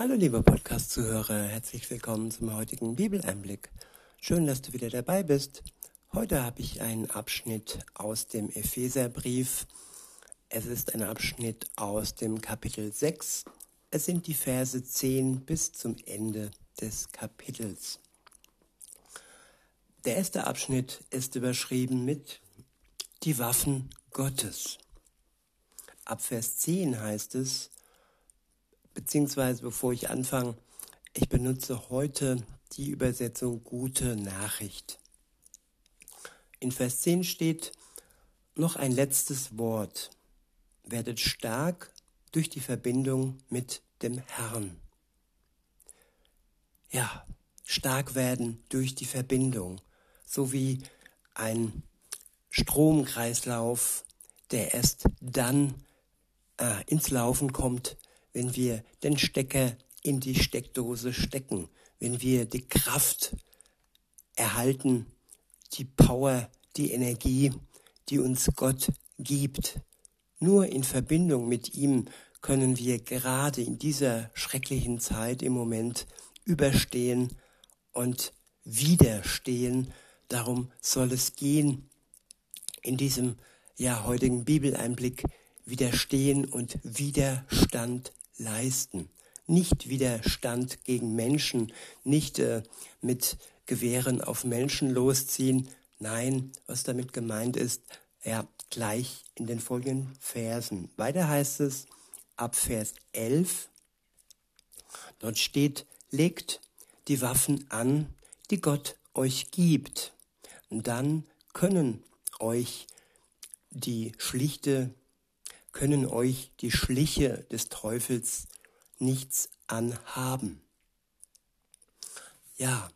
Hallo liebe Podcast-Zuhörer, herzlich willkommen zum heutigen Bibeleinblick. Schön, dass du wieder dabei bist. Heute habe ich einen Abschnitt aus dem Epheserbrief. Es ist ein Abschnitt aus dem Kapitel 6. Es sind die Verse 10 bis zum Ende des Kapitels. Der erste Abschnitt ist überschrieben mit Die Waffen Gottes. Ab Vers 10 heißt es, beziehungsweise bevor ich anfange, ich benutze heute die Übersetzung gute Nachricht. In Vers 10 steht noch ein letztes Wort. Werdet stark durch die Verbindung mit dem Herrn. Ja, stark werden durch die Verbindung, so wie ein Stromkreislauf, der erst dann äh, ins Laufen kommt, wenn wir den Stecker in die Steckdose stecken, wenn wir die Kraft erhalten, die Power, die Energie, die uns Gott gibt. Nur in Verbindung mit ihm können wir gerade in dieser schrecklichen Zeit im Moment überstehen und widerstehen. Darum soll es gehen in diesem ja heutigen Bibeleinblick widerstehen und Widerstand leisten. Nicht Widerstand gegen Menschen, nicht äh, mit Gewehren auf Menschen losziehen. Nein, was damit gemeint ist, ja, gleich in den folgenden Versen. Weiter heißt es ab Vers 11, dort steht, legt die Waffen an, die Gott euch gibt. Und dann können euch die schlichte können euch die Schliche des Teufels nichts anhaben. Ja,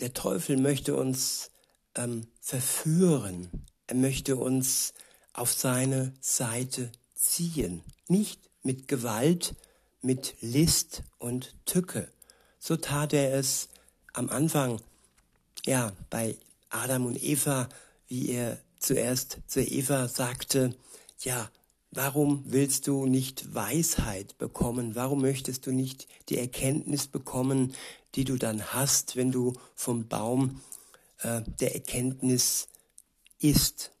der Teufel möchte uns ähm, verführen. Er möchte uns auf seine Seite ziehen. Nicht mit Gewalt, mit List und Tücke. So tat er es am Anfang, ja, bei Adam und Eva, wie er zuerst zu Eva sagte, ja, warum willst du nicht Weisheit bekommen? Warum möchtest du nicht die Erkenntnis bekommen, die du dann hast, wenn du vom Baum äh, der Erkenntnis isst?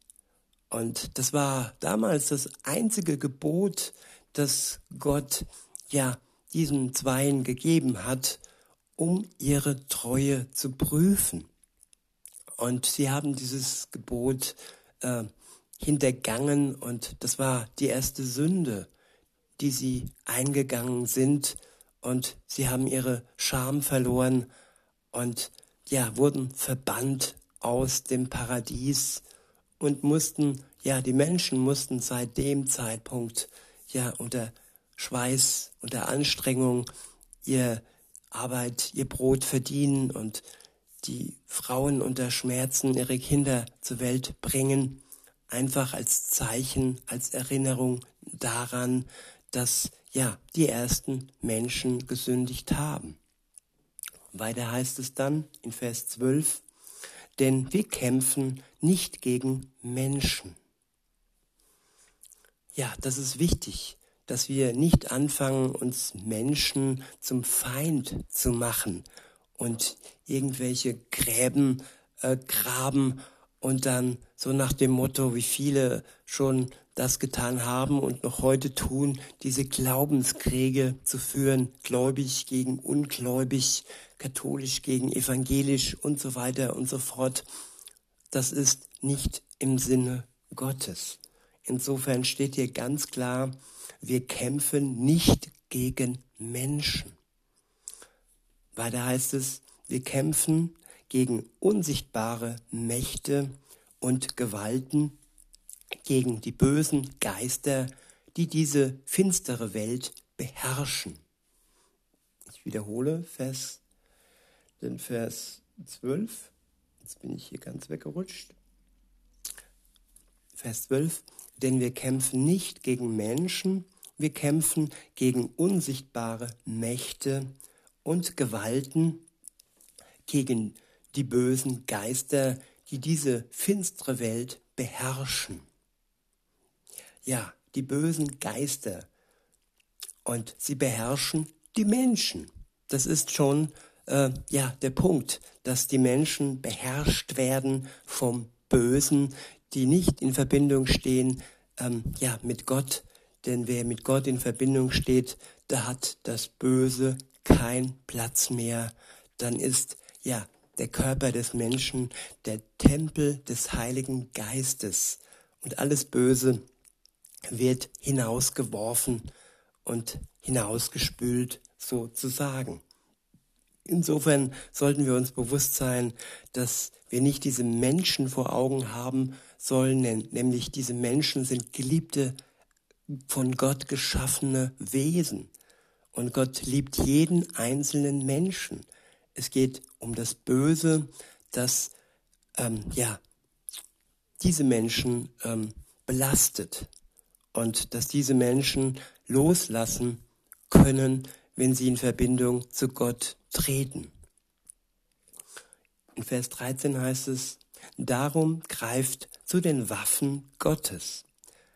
Und das war damals das einzige Gebot, das Gott ja diesen Zweien gegeben hat, um ihre Treue zu prüfen. Und sie haben dieses Gebot äh, hintergangen und das war die erste Sünde, die sie eingegangen sind und sie haben ihre Scham verloren und ja, wurden verbannt aus dem Paradies und mussten, ja, die Menschen mussten seit dem Zeitpunkt ja unter Schweiß, unter Anstrengung ihr Arbeit, ihr Brot verdienen und die Frauen unter Schmerzen ihre Kinder zur Welt bringen einfach als Zeichen, als Erinnerung daran, dass ja die ersten Menschen gesündigt haben. Weiter heißt es dann in Vers 12, denn wir kämpfen nicht gegen Menschen. Ja, das ist wichtig, dass wir nicht anfangen, uns Menschen zum Feind zu machen und irgendwelche Gräben äh, graben und dann so nach dem Motto, wie viele schon das getan haben und noch heute tun, diese Glaubenskriege zu führen, gläubig gegen ungläubig, katholisch gegen evangelisch und so weiter und so fort. Das ist nicht im Sinne Gottes. Insofern steht hier ganz klar, wir kämpfen nicht gegen Menschen. Weiter heißt es, wir kämpfen gegen unsichtbare Mächte und Gewalten, gegen die bösen Geister, die diese finstere Welt beherrschen. Ich wiederhole Vers, den Vers 12. Jetzt bin ich hier ganz weggerutscht. Vers 12. Denn wir kämpfen nicht gegen Menschen, wir kämpfen gegen unsichtbare Mächte und Gewalten, gegen die bösen Geister, die diese finstere Welt beherrschen. Ja, die bösen Geister. und sie beherrschen die Menschen. Das ist schon äh, ja der Punkt, dass die Menschen beherrscht werden vom Bösen, die nicht in Verbindung stehen ähm, ja mit Gott, denn wer mit Gott in Verbindung steht, da hat das Böse keinen Platz mehr. Dann ist ja der Körper des Menschen der Tempel des Heiligen Geistes und alles Böse wird hinausgeworfen und hinausgespült sozusagen. Insofern sollten wir uns bewusst sein, dass wir nicht diese Menschen vor Augen haben sollen, nämlich diese Menschen sind geliebte, von Gott geschaffene Wesen. Und Gott liebt jeden einzelnen Menschen. Es geht um das Böse, das ähm, ja diese Menschen ähm, belastet und dass diese Menschen loslassen können, wenn sie in Verbindung zu Gott treten. In Vers 13 heißt es, darum greift zu den Waffen Gottes.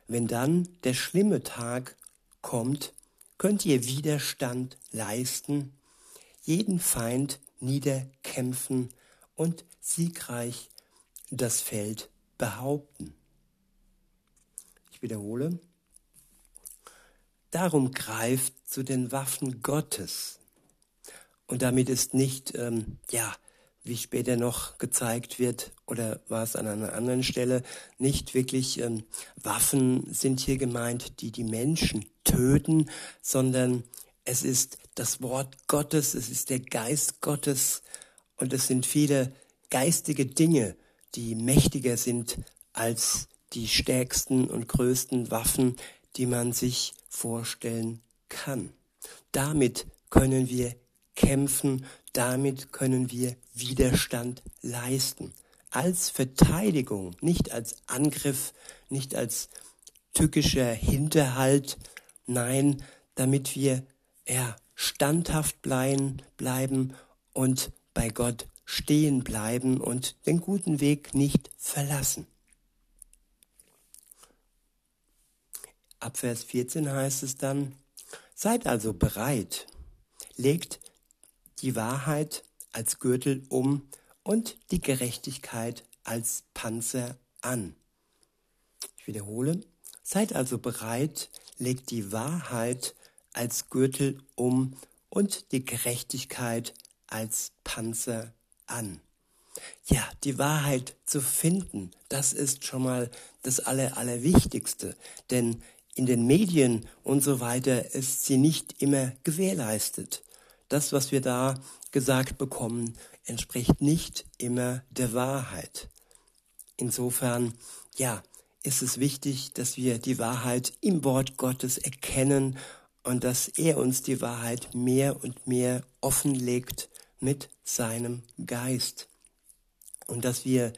Wenn dann der schlimme Tag kommt, könnt ihr Widerstand leisten, jeden Feind niederkämpfen und siegreich das Feld behaupten. Ich wiederhole. Darum greift zu den Waffen Gottes. Und damit ist nicht, ähm, ja, wie später noch gezeigt wird, oder war es an einer anderen Stelle, nicht wirklich ähm, Waffen sind hier gemeint, die die Menschen töten, sondern es ist das Wort Gottes, es ist der Geist Gottes und es sind viele geistige Dinge, die mächtiger sind als die stärksten und größten Waffen, die man sich vorstellen kann. Damit können wir kämpfen, damit können wir Widerstand leisten. Als Verteidigung, nicht als Angriff, nicht als tückischer Hinterhalt, nein, damit wir ja, standhaft bleiben, bleiben und bei Gott stehen bleiben und den guten Weg nicht verlassen. Ab Vers 14 heißt es dann, seid also bereit, legt die Wahrheit als Gürtel um und die Gerechtigkeit als Panzer an. Ich wiederhole, seid also bereit, legt die Wahrheit als Gürtel um und die Gerechtigkeit als Panzer an. Ja, die Wahrheit zu finden, das ist schon mal das Aller, Allerwichtigste. Denn in den Medien und so weiter ist sie nicht immer gewährleistet. Das, was wir da gesagt bekommen, entspricht nicht immer der Wahrheit. Insofern, ja, ist es wichtig, dass wir die Wahrheit im Wort Gottes erkennen und dass er uns die Wahrheit mehr und mehr offenlegt mit seinem Geist und dass wir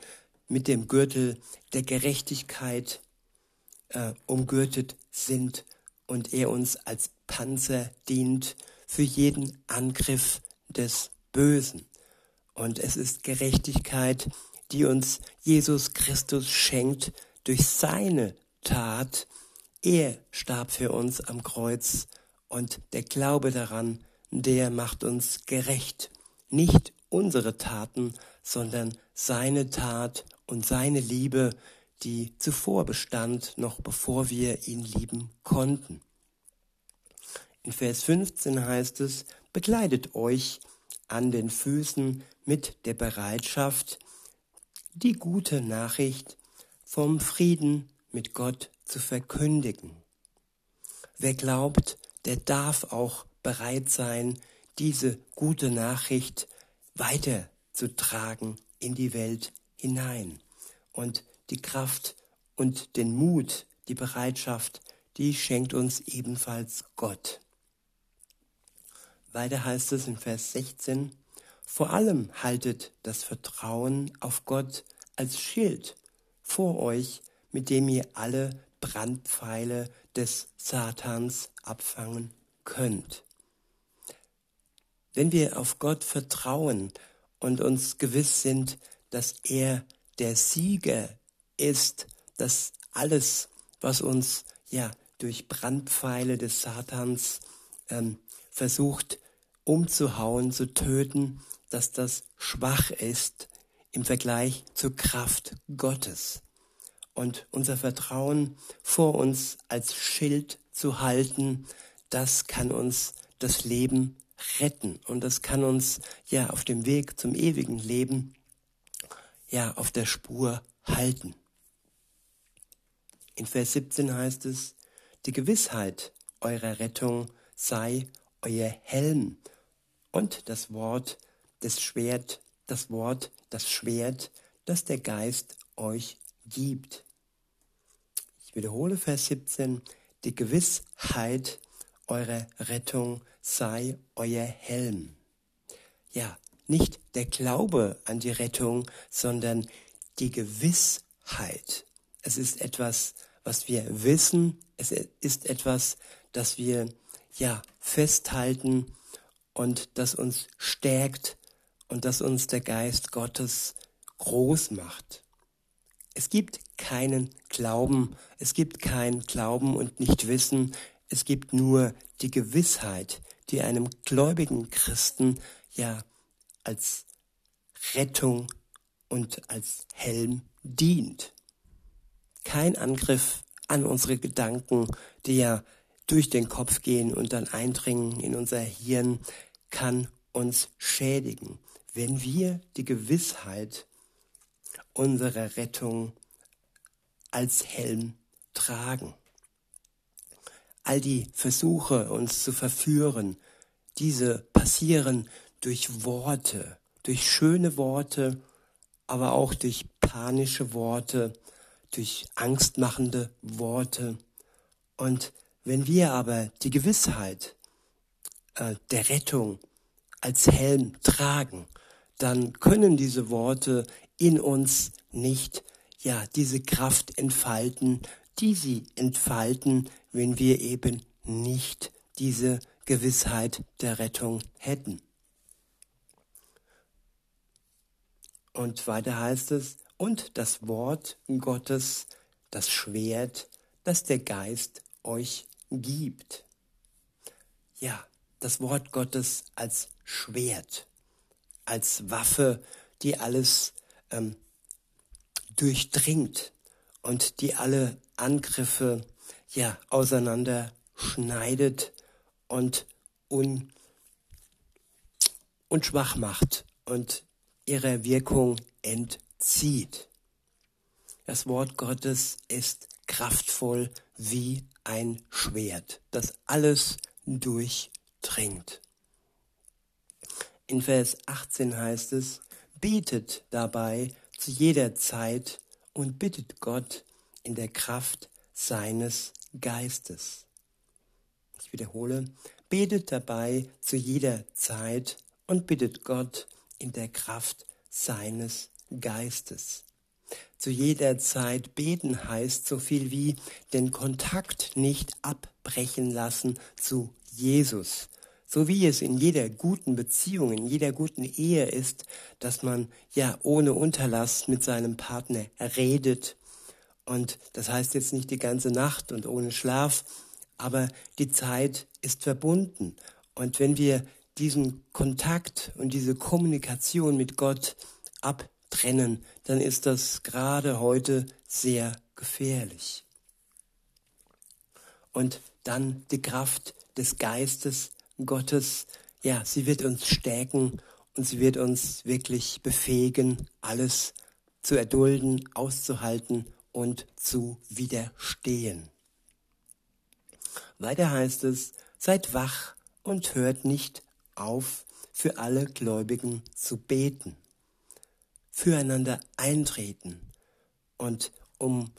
mit dem Gürtel der Gerechtigkeit äh, umgürtet sind und er uns als Panzer dient für jeden Angriff des Bösen. Und es ist Gerechtigkeit, die uns Jesus Christus schenkt durch seine Tat. Er starb für uns am Kreuz und der Glaube daran, der macht uns gerecht. Nicht unsere Taten, sondern seine Tat und seine Liebe, die zuvor bestand, noch bevor wir ihn lieben konnten. In Vers 15 heißt es, bekleidet euch an den Füßen mit der Bereitschaft, die gute Nachricht vom Frieden mit Gott zu verkündigen. Wer glaubt, der darf auch bereit sein, diese gute Nachricht weiterzutragen in die Welt hinein. Und die Kraft und den Mut, die Bereitschaft, die schenkt uns ebenfalls Gott. Weiter heißt es in Vers 16, vor allem haltet das Vertrauen auf Gott als Schild vor euch, mit dem ihr alle Brandpfeile des Satans abfangen könnt. Wenn wir auf Gott vertrauen und uns gewiss sind, dass er der Sieger ist, dass alles, was uns ja durch Brandpfeile des Satans ähm, versucht umzuhauen, zu töten, dass das schwach ist im Vergleich zur Kraft Gottes. Und unser Vertrauen vor uns als Schild zu halten, das kann uns das Leben retten und das kann uns ja auf dem Weg zum ewigen Leben ja auf der Spur halten. In Vers 17 heißt es, die Gewissheit eurer Rettung sei euer Helm und das Wort des Schwert, das Wort, das Schwert, das der Geist euch gibt. Wiederhole Vers 17, die Gewissheit eurer Rettung sei euer Helm. Ja, nicht der Glaube an die Rettung, sondern die Gewissheit. Es ist etwas, was wir wissen, es ist etwas, das wir ja festhalten und das uns stärkt und das uns der Geist Gottes groß macht. Es gibt keinen Glauben, es gibt kein Glauben und nicht Wissen, es gibt nur die Gewissheit, die einem gläubigen Christen ja als Rettung und als Helm dient. Kein Angriff an unsere Gedanken, die ja durch den Kopf gehen und dann eindringen in unser Hirn, kann uns schädigen, wenn wir die Gewissheit unserer Rettung als Helm tragen. All die Versuche, uns zu verführen, diese passieren durch Worte, durch schöne Worte, aber auch durch panische Worte, durch angstmachende Worte. Und wenn wir aber die Gewissheit äh, der Rettung als Helm tragen, dann können diese Worte in uns nicht ja diese Kraft entfalten, die sie entfalten, wenn wir eben nicht diese Gewissheit der Rettung hätten. Und weiter heißt es, und das Wort Gottes, das Schwert, das der Geist euch gibt. Ja, das Wort Gottes als Schwert, als Waffe, die alles ähm, durchdringt und die alle Angriffe ja auseinander schneidet und un, und schwach macht und ihrer Wirkung entzieht. Das Wort Gottes ist kraftvoll wie ein Schwert, das alles durchdringt. In Vers 18 heißt es, betet dabei zu jeder Zeit und bittet Gott in der Kraft seines Geistes. Ich wiederhole, betet dabei zu jeder Zeit und bittet Gott in der Kraft seines Geistes. Zu jeder Zeit beten heißt so viel wie den Kontakt nicht abbrechen lassen zu Jesus. So wie es in jeder guten Beziehung, in jeder guten Ehe ist, dass man ja ohne Unterlass mit seinem Partner redet. Und das heißt jetzt nicht die ganze Nacht und ohne Schlaf, aber die Zeit ist verbunden. Und wenn wir diesen Kontakt und diese Kommunikation mit Gott abtrennen, dann ist das gerade heute sehr gefährlich. Und dann die Kraft des Geistes Gottes, ja, sie wird uns stärken und sie wird uns wirklich befähigen, alles zu erdulden, auszuhalten und zu widerstehen. Weiter heißt es, seid wach und hört nicht auf, für alle Gläubigen zu beten, füreinander eintreten und um,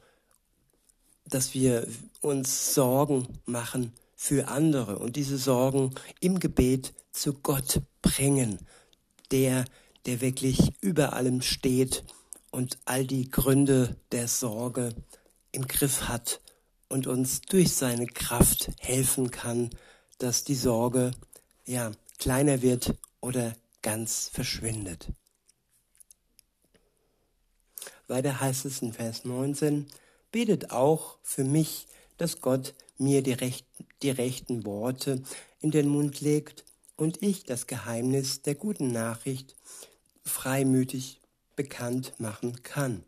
dass wir uns Sorgen machen für andere und diese Sorgen im Gebet zu Gott bringen, der, der wirklich über allem steht und all die Gründe der Sorge im Griff hat und uns durch seine Kraft helfen kann, dass die Sorge ja kleiner wird oder ganz verschwindet. Weiter heißt es in Vers 19, betet auch für mich, dass Gott mir die, recht, die rechten Worte in den Mund legt und ich das Geheimnis der guten Nachricht freimütig bekannt machen kann.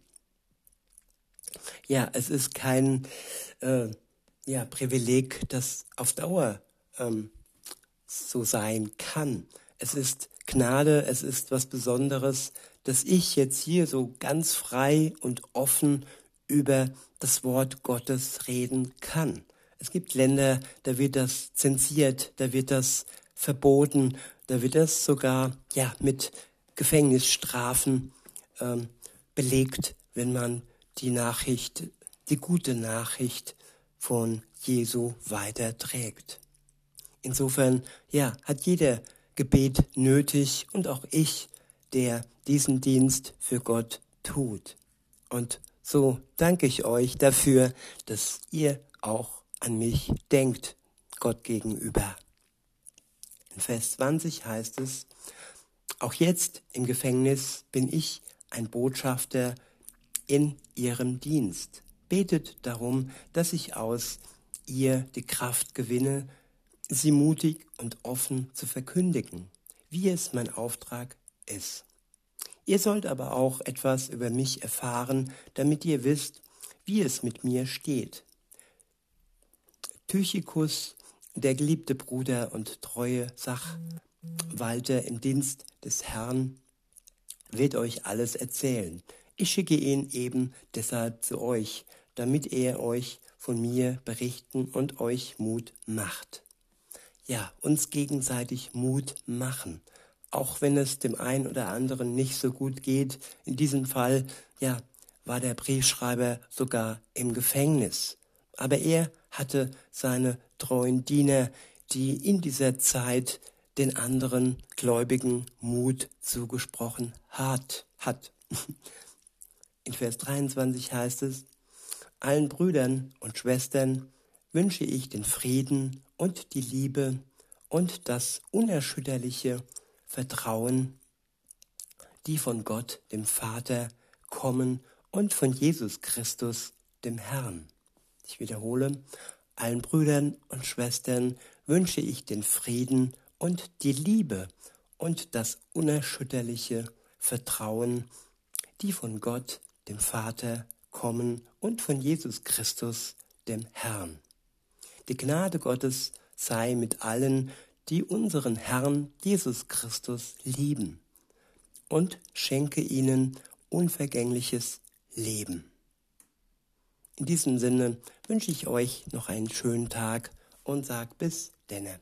Ja, es ist kein äh, ja, Privileg, das auf Dauer ähm, so sein kann. Es ist Gnade, es ist was Besonderes, dass ich jetzt hier so ganz frei und offen über das Wort Gottes reden kann. Es gibt Länder, da wird das zensiert, da wird das verboten, da wird das sogar ja mit Gefängnisstrafen ähm, belegt, wenn man die Nachricht, die gute Nachricht von Jesu weiterträgt. Insofern, ja, hat jeder Gebet nötig und auch ich, der diesen Dienst für Gott tut. Und so danke ich euch dafür, dass ihr auch an mich denkt, Gott gegenüber. In Vers 20 heißt es, auch jetzt im Gefängnis bin ich ein Botschafter in ihrem Dienst. Betet darum, dass ich aus ihr die Kraft gewinne, sie mutig und offen zu verkündigen, wie es mein Auftrag ist. Ihr sollt aber auch etwas über mich erfahren, damit ihr wisst, wie es mit mir steht. Tychikus, der geliebte Bruder und treue Sachwalter im Dienst des Herrn, wird euch alles erzählen. Ich schicke ihn eben deshalb zu euch, damit er euch von mir berichten und euch Mut macht. Ja, uns gegenseitig Mut machen. Auch wenn es dem einen oder anderen nicht so gut geht. In diesem Fall, ja, war der Briefschreiber sogar im Gefängnis. Aber er hatte seine treuen Diener, die in dieser Zeit den anderen Gläubigen Mut zugesprochen hat. hat. In Vers 23 heißt es, allen Brüdern und Schwestern wünsche ich den Frieden und die Liebe und das unerschütterliche Vertrauen, die von Gott, dem Vater, kommen und von Jesus Christus, dem Herrn. Ich wiederhole, allen Brüdern und Schwestern wünsche ich den Frieden und die Liebe und das unerschütterliche Vertrauen, die von Gott, dem Vater, kommen und von Jesus Christus, dem Herrn. Die Gnade Gottes sei mit allen, die unseren Herrn Jesus Christus lieben und schenke ihnen unvergängliches Leben. In diesem Sinne wünsche ich euch noch einen schönen Tag und sag bis denne.